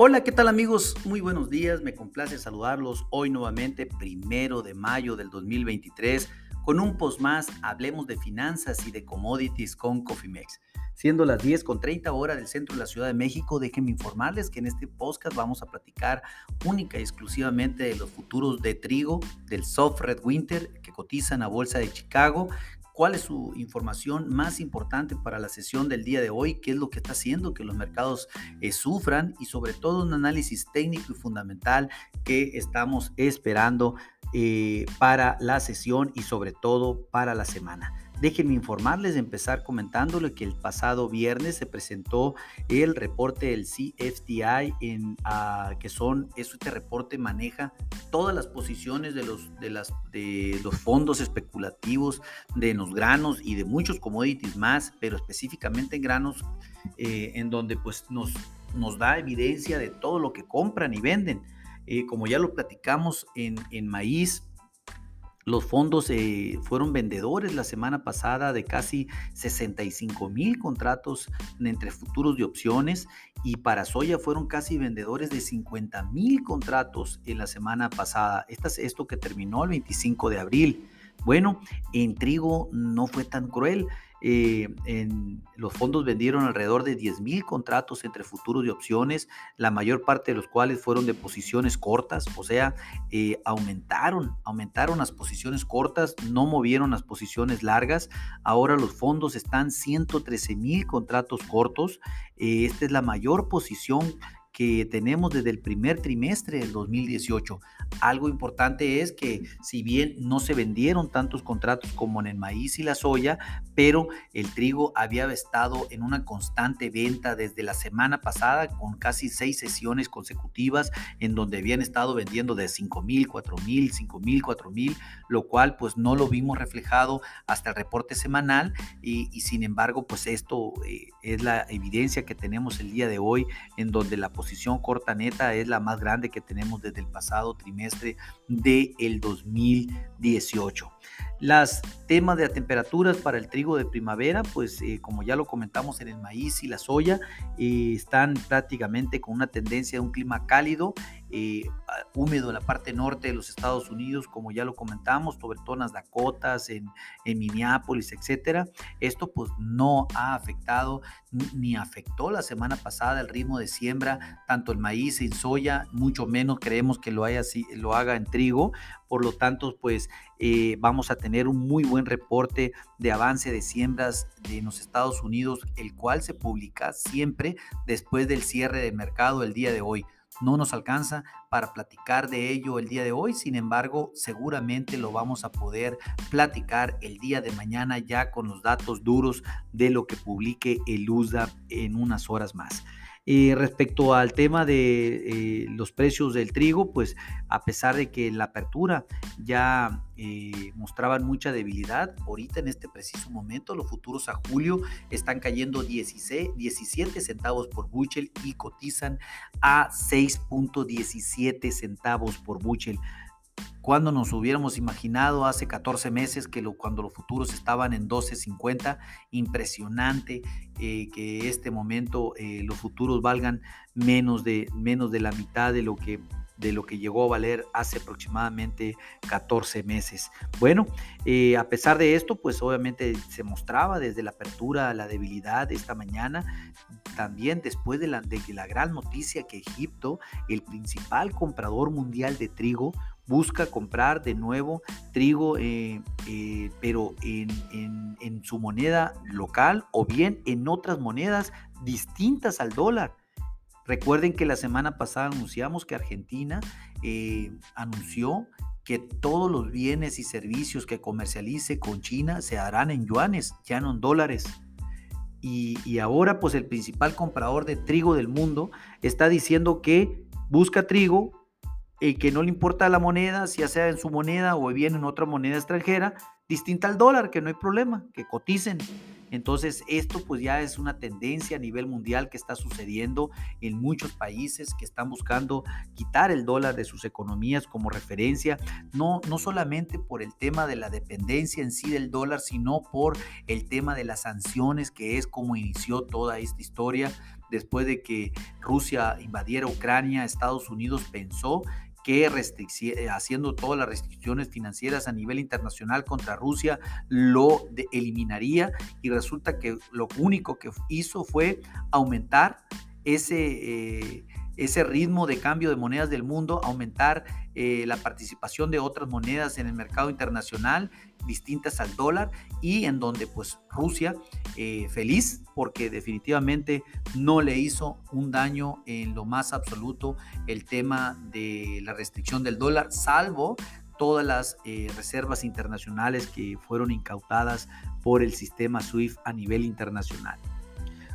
Hola, ¿qué tal amigos? Muy buenos días, me complace saludarlos hoy nuevamente, primero de mayo del 2023, con un post más, hablemos de finanzas y de commodities con Cofimex. Siendo las 10 con 30 horas del centro de la Ciudad de México, déjenme informarles que en este podcast vamos a platicar única y exclusivamente de los futuros de trigo del Soft Red Winter que cotizan a Bolsa de Chicago, cuál es su información más importante para la sesión del día de hoy, qué es lo que está haciendo que los mercados eh, sufran y sobre todo un análisis técnico y fundamental que estamos esperando eh, para la sesión y sobre todo para la semana. Déjenme informarles, empezar comentándole que el pasado viernes se presentó el reporte del CFTI, ah, que son, este reporte maneja todas las posiciones de los, fondos especulativos de los granos y de muchos commodities más, pero específicamente en granos, eh, en donde pues nos, da evidencia de todo lo que compran y venden. Eh, como ya lo platicamos en maíz, los fondos eh, fueron vendedores la semana pasada de casi 65 mil contratos entre futuros y opciones y para soya fueron casi vendedores de 50 mil contratos en la semana pasada. Esto es esto que terminó el 25 de abril. Bueno, en trigo no fue tan cruel. Eh, en, los fondos vendieron alrededor de 10 mil contratos entre futuros y opciones, la mayor parte de los cuales fueron de posiciones cortas, o sea, eh, aumentaron, aumentaron las posiciones cortas, no movieron las posiciones largas. Ahora los fondos están 113 mil contratos cortos. Eh, esta es la mayor posición que tenemos desde el primer trimestre del 2018. Algo importante es que si bien no se vendieron tantos contratos como en el maíz y la soya, pero el trigo había estado en una constante venta desde la semana pasada con casi seis sesiones consecutivas en donde habían estado vendiendo de 5 mil, 4 mil, 5 mil, 4 mil, lo cual pues no lo vimos reflejado hasta el reporte semanal y, sin embargo pues esto eh, es la evidencia que tenemos el día de hoy en donde la posición posición corta neta es la más grande que tenemos desde el pasado trimestre del el 2018. Las temas de temperaturas para el trigo de primavera, pues eh, como ya lo comentamos en el maíz y la soya, eh, están prácticamente con una tendencia de un clima cálido, eh, húmedo en la parte norte de los Estados Unidos, como ya lo comentamos, sobre todo en las Dakotas, en, en Minneapolis, etcétera. Esto pues no ha afectado ni afectó la semana pasada el ritmo de siembra, tanto el maíz en soya, mucho menos creemos que lo, haya, lo haga en trigo. Por lo tanto, pues vamos a tener un muy buen reporte de avance de siembras en los Estados Unidos, el cual se publica siempre después del cierre de mercado el día de hoy. No nos alcanza para platicar de ello el día de hoy, sin embargo, seguramente lo vamos a poder platicar el día de mañana ya con los datos duros de lo que publique el USDA en unas horas más. Y respecto al tema de eh, los precios del trigo, pues a pesar de que en la apertura ya eh, mostraban mucha debilidad, ahorita en este preciso momento los futuros a julio están cayendo 16, 17 centavos por buchel y cotizan a 6.17 centavos por buchel. Cuando nos hubiéramos imaginado hace 14 meses que lo, cuando los futuros estaban en 12.50, impresionante eh, que este momento eh, los futuros valgan menos de, menos de la mitad de lo que de lo que llegó a valer hace aproximadamente 14 meses. Bueno, eh, a pesar de esto, pues obviamente se mostraba desde la apertura la debilidad de esta mañana, también después de la, de la gran noticia que Egipto, el principal comprador mundial de trigo, busca comprar de nuevo trigo, eh, eh, pero en, su moneda local o bien en otras monedas distintas al dólar. Recuerden que la semana pasada anunciamos que Argentina eh, anunció que todos los bienes y servicios que comercialice con China se harán en yuanes, ya no en dólares. Y, y ahora pues el principal comprador de trigo del mundo está diciendo que busca trigo y que no le importa la moneda, si ya sea en su moneda o bien en otra moneda extranjera, distinta al dólar, que no hay problema, que coticen. Entonces, esto pues ya es una tendencia a nivel mundial que está sucediendo en muchos países que están buscando quitar el dólar de sus economías como referencia, no, no solamente por el tema de la dependencia en sí del dólar, sino por el tema de las sanciones, que es como inició toda esta historia después de que Rusia invadiera Ucrania, Estados Unidos pensó que eh, haciendo todas las restricciones financieras a nivel internacional contra Rusia lo eliminaría. Y resulta que lo único que hizo fue aumentar ese, eh, ese ritmo de cambio de monedas del mundo, aumentar eh, la participación de otras monedas en el mercado internacional distintas al dólar y en donde pues Rusia eh, feliz porque definitivamente no le hizo un daño en lo más absoluto el tema de la restricción del dólar, salvo todas las eh, reservas internacionales que fueron incautadas por el sistema SWIFT a nivel internacional.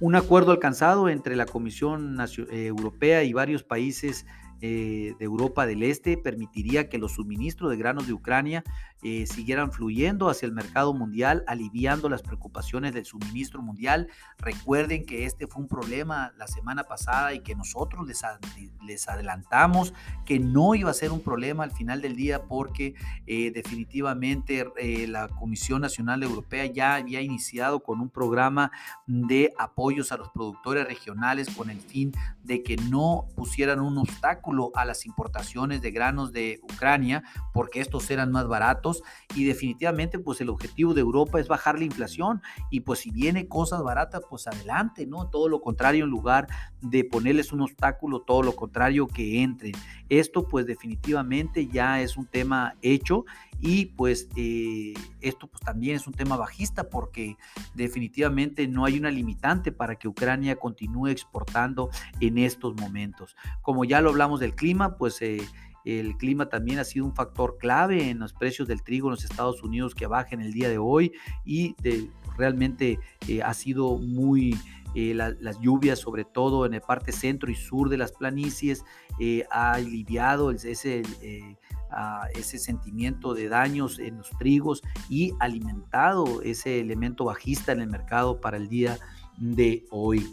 Un acuerdo alcanzado entre la Comisión Europea y varios países eh, de Europa del Este permitiría que los suministros de granos de Ucrania eh, siguieran fluyendo hacia el mercado mundial, aliviando las preocupaciones del suministro mundial. Recuerden que este fue un problema la semana pasada y que nosotros les, adelantamos que no iba a ser un problema al final del día porque eh, definitivamente la Comisión Nacional Europea ya había iniciado con un programa de apoyos a los productores regionales con el fin de que no pusieran un obstáculo a las importaciones de granos de Ucrania porque estos eran más baratos y definitivamente pues el objetivo de Europa es bajar la inflación y pues si viene cosas baratas pues adelante, ¿no? Todo lo contrario en lugar de ponerles un obstáculo, todo lo contrario que entren. Esto pues definitivamente ya es un tema hecho y pues eh, esto pues también es un tema bajista porque definitivamente no hay una limitante para que Ucrania continúe exportando en estos momentos. Como ya lo hablamos del clima, pues... Eh, el clima también ha sido un factor clave en los precios del trigo en los Estados Unidos que bajen el día de hoy y realmente eh, ha sido muy las lluvias, sobre todo en el parte centro y sur de las planicies, ha aliviado ese, ese sentimiento de daños en los trigos y alimentado ese elemento bajista en el mercado para el día de hoy.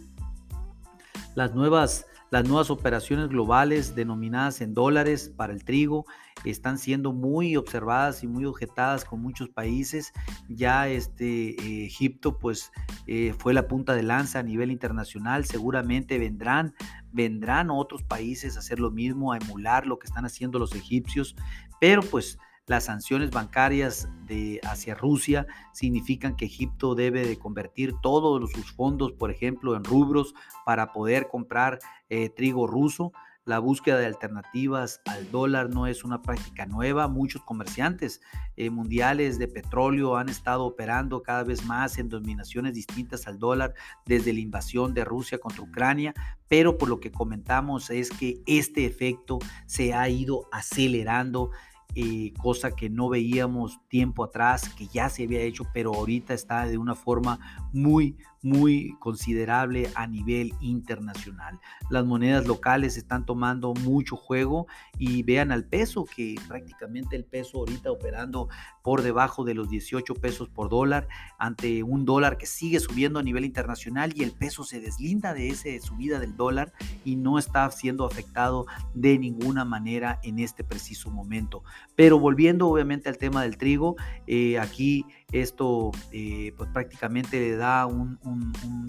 Las nuevas las nuevas operaciones globales denominadas en dólares para el trigo están siendo muy observadas y muy objetadas con muchos países. Ya este Egipto pues eh, fue la punta de lanza a nivel internacional. Seguramente vendrán vendrán otros países a hacer lo mismo, a emular lo que están haciendo los egipcios, pero pues las sanciones bancarias de, hacia Rusia significan que Egipto debe de convertir todos sus fondos, por ejemplo, en rubros para poder comprar eh, trigo ruso. La búsqueda de alternativas al dólar no es una práctica nueva. Muchos comerciantes eh, mundiales de petróleo han estado operando cada vez más en dominaciones distintas al dólar desde la invasión de Rusia contra Ucrania, pero por lo que comentamos es que este efecto se ha ido acelerando eh, cosa que no veíamos tiempo atrás, que ya se había hecho, pero ahorita está de una forma muy, muy considerable a nivel internacional. Las monedas locales están tomando mucho juego y vean al peso, que prácticamente el peso ahorita operando por debajo de los 18 pesos por dólar, ante un dólar que sigue subiendo a nivel internacional y el peso se deslinda de esa subida del dólar y no está siendo afectado de ninguna manera en este preciso momento. Pero volviendo obviamente al tema del trigo, eh, aquí esto eh, pues prácticamente le da un,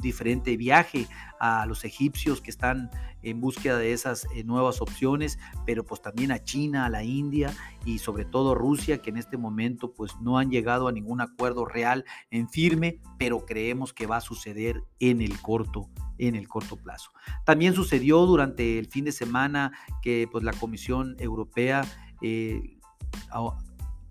diferente viaje a los egipcios que están en búsqueda de esas eh, nuevas opciones, pero pues también a China, a la India y sobre todo Rusia, que en este momento pues no han llegado a ningún acuerdo real en firme, pero creemos que va a suceder en el corto en el corto plazo. También sucedió durante el fin de semana que pues la Comisión Europea eh,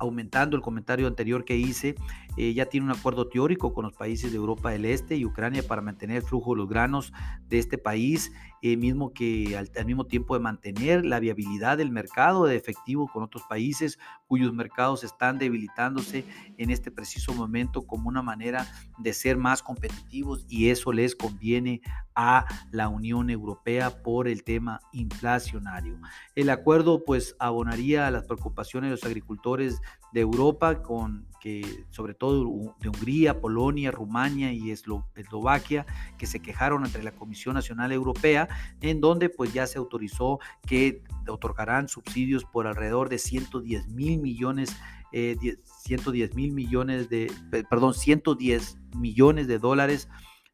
aumentando el comentario anterior que hice, eh, ya tiene un acuerdo teórico con los países de Europa del Este y Ucrania para mantener el flujo de los granos de este país, eh, mismo que al, mismo tiempo de mantener la viabilidad del mercado de efectivo con otros países cuyos mercados están debilitándose en este preciso momento como una manera de ser más competitivos y eso les conviene a la Unión Europea por el tema inflacionario. El acuerdo pues abonaría a las preocupaciones de los agricultores de Europa con que sobre todo de Hungría, Polonia, Rumania y Eslovaquia, que se quejaron ante la Comisión Nacional Europea, en donde pues ya se autorizó que otorgarán subsidios por alrededor de 110 mil millones, 110 eh, mil millones de, perdón, 110 millones de dólares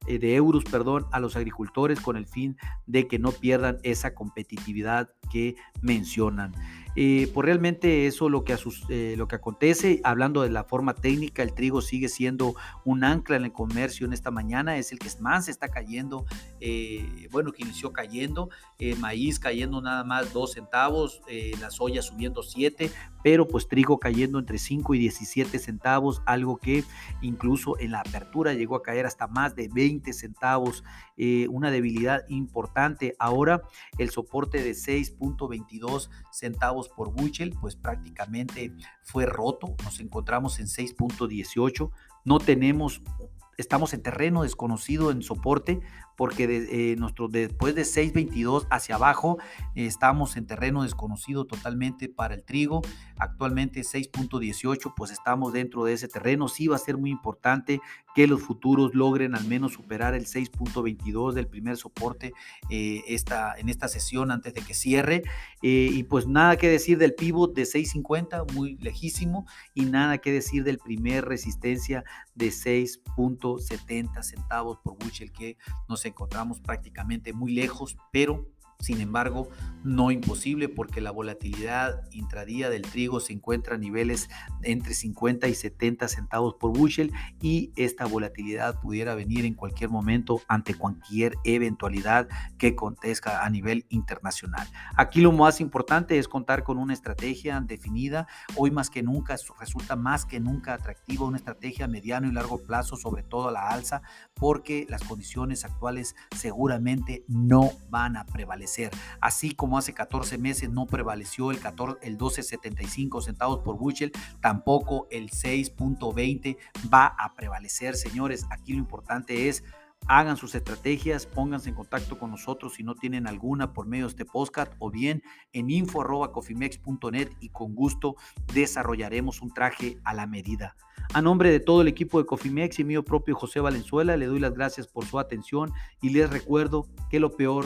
eh, de euros, perdón, a los agricultores con el fin de que no pierdan esa competitividad que mencionan. Eh, pues realmente eso lo que, eh, lo que acontece, hablando de la forma técnica, el trigo sigue siendo un ancla en el comercio en esta mañana, es el que más está cayendo, eh, bueno, que inició cayendo, maíz cayendo nada más 2 centavos, la soya subiendo 7, pero pues trigo cayendo entre 5 y 17 centavos, algo que incluso en la apertura llegó a caer hasta más de 20 centavos, una debilidad importante. Ahora el soporte de 6.22 centavos por Buchel, pues prácticamente fue roto. Nos encontramos en 6.18. No tenemos, estamos en terreno desconocido en soporte porque de, eh, nuestro, después de 6.22 hacia abajo estamos en terreno desconocido totalmente para el trigo. Actualmente 6.18, pues estamos dentro de ese terreno. Sí va a ser muy importante que los futuros logren al menos superar el 6.22 del primer soporte eh, en esta sesión antes de que cierre. Eh, y pues nada que decir del pivot de 6.50, muy lejísimo. Y nada que decir del primer resistencia de 6.70 centavos por bushel que nos encontramos prácticamente muy lejos, pero sin embargo, no imposible porque la volatilidad intradía del trigo se encuentra a niveles entre 50 y 70 centavos por bushel y esta volatilidad pudiera venir en cualquier momento ante cualquier eventualidad que acontezca a nivel internacional. Aquí lo más importante es contar con una estrategia definida. Hoy más que nunca resulta más que nunca atractiva una estrategia a mediano y largo plazo, sobre todo a la alza, porque las condiciones actuales seguramente no van a prevalecer Así como hace 14 meses no prevaleció el, 14, el 12.75 centavos por Bushel, tampoco el 6.20 va a prevalecer, señores. Aquí lo importante es hagan sus estrategias, pónganse en contacto con nosotros si no tienen alguna por medio de este podcast o bien en info.cofimex.net y con gusto desarrollaremos un traje a la medida. A nombre de todo el equipo de Cofimex y mío propio José Valenzuela, le doy las gracias por su atención y les recuerdo que lo peor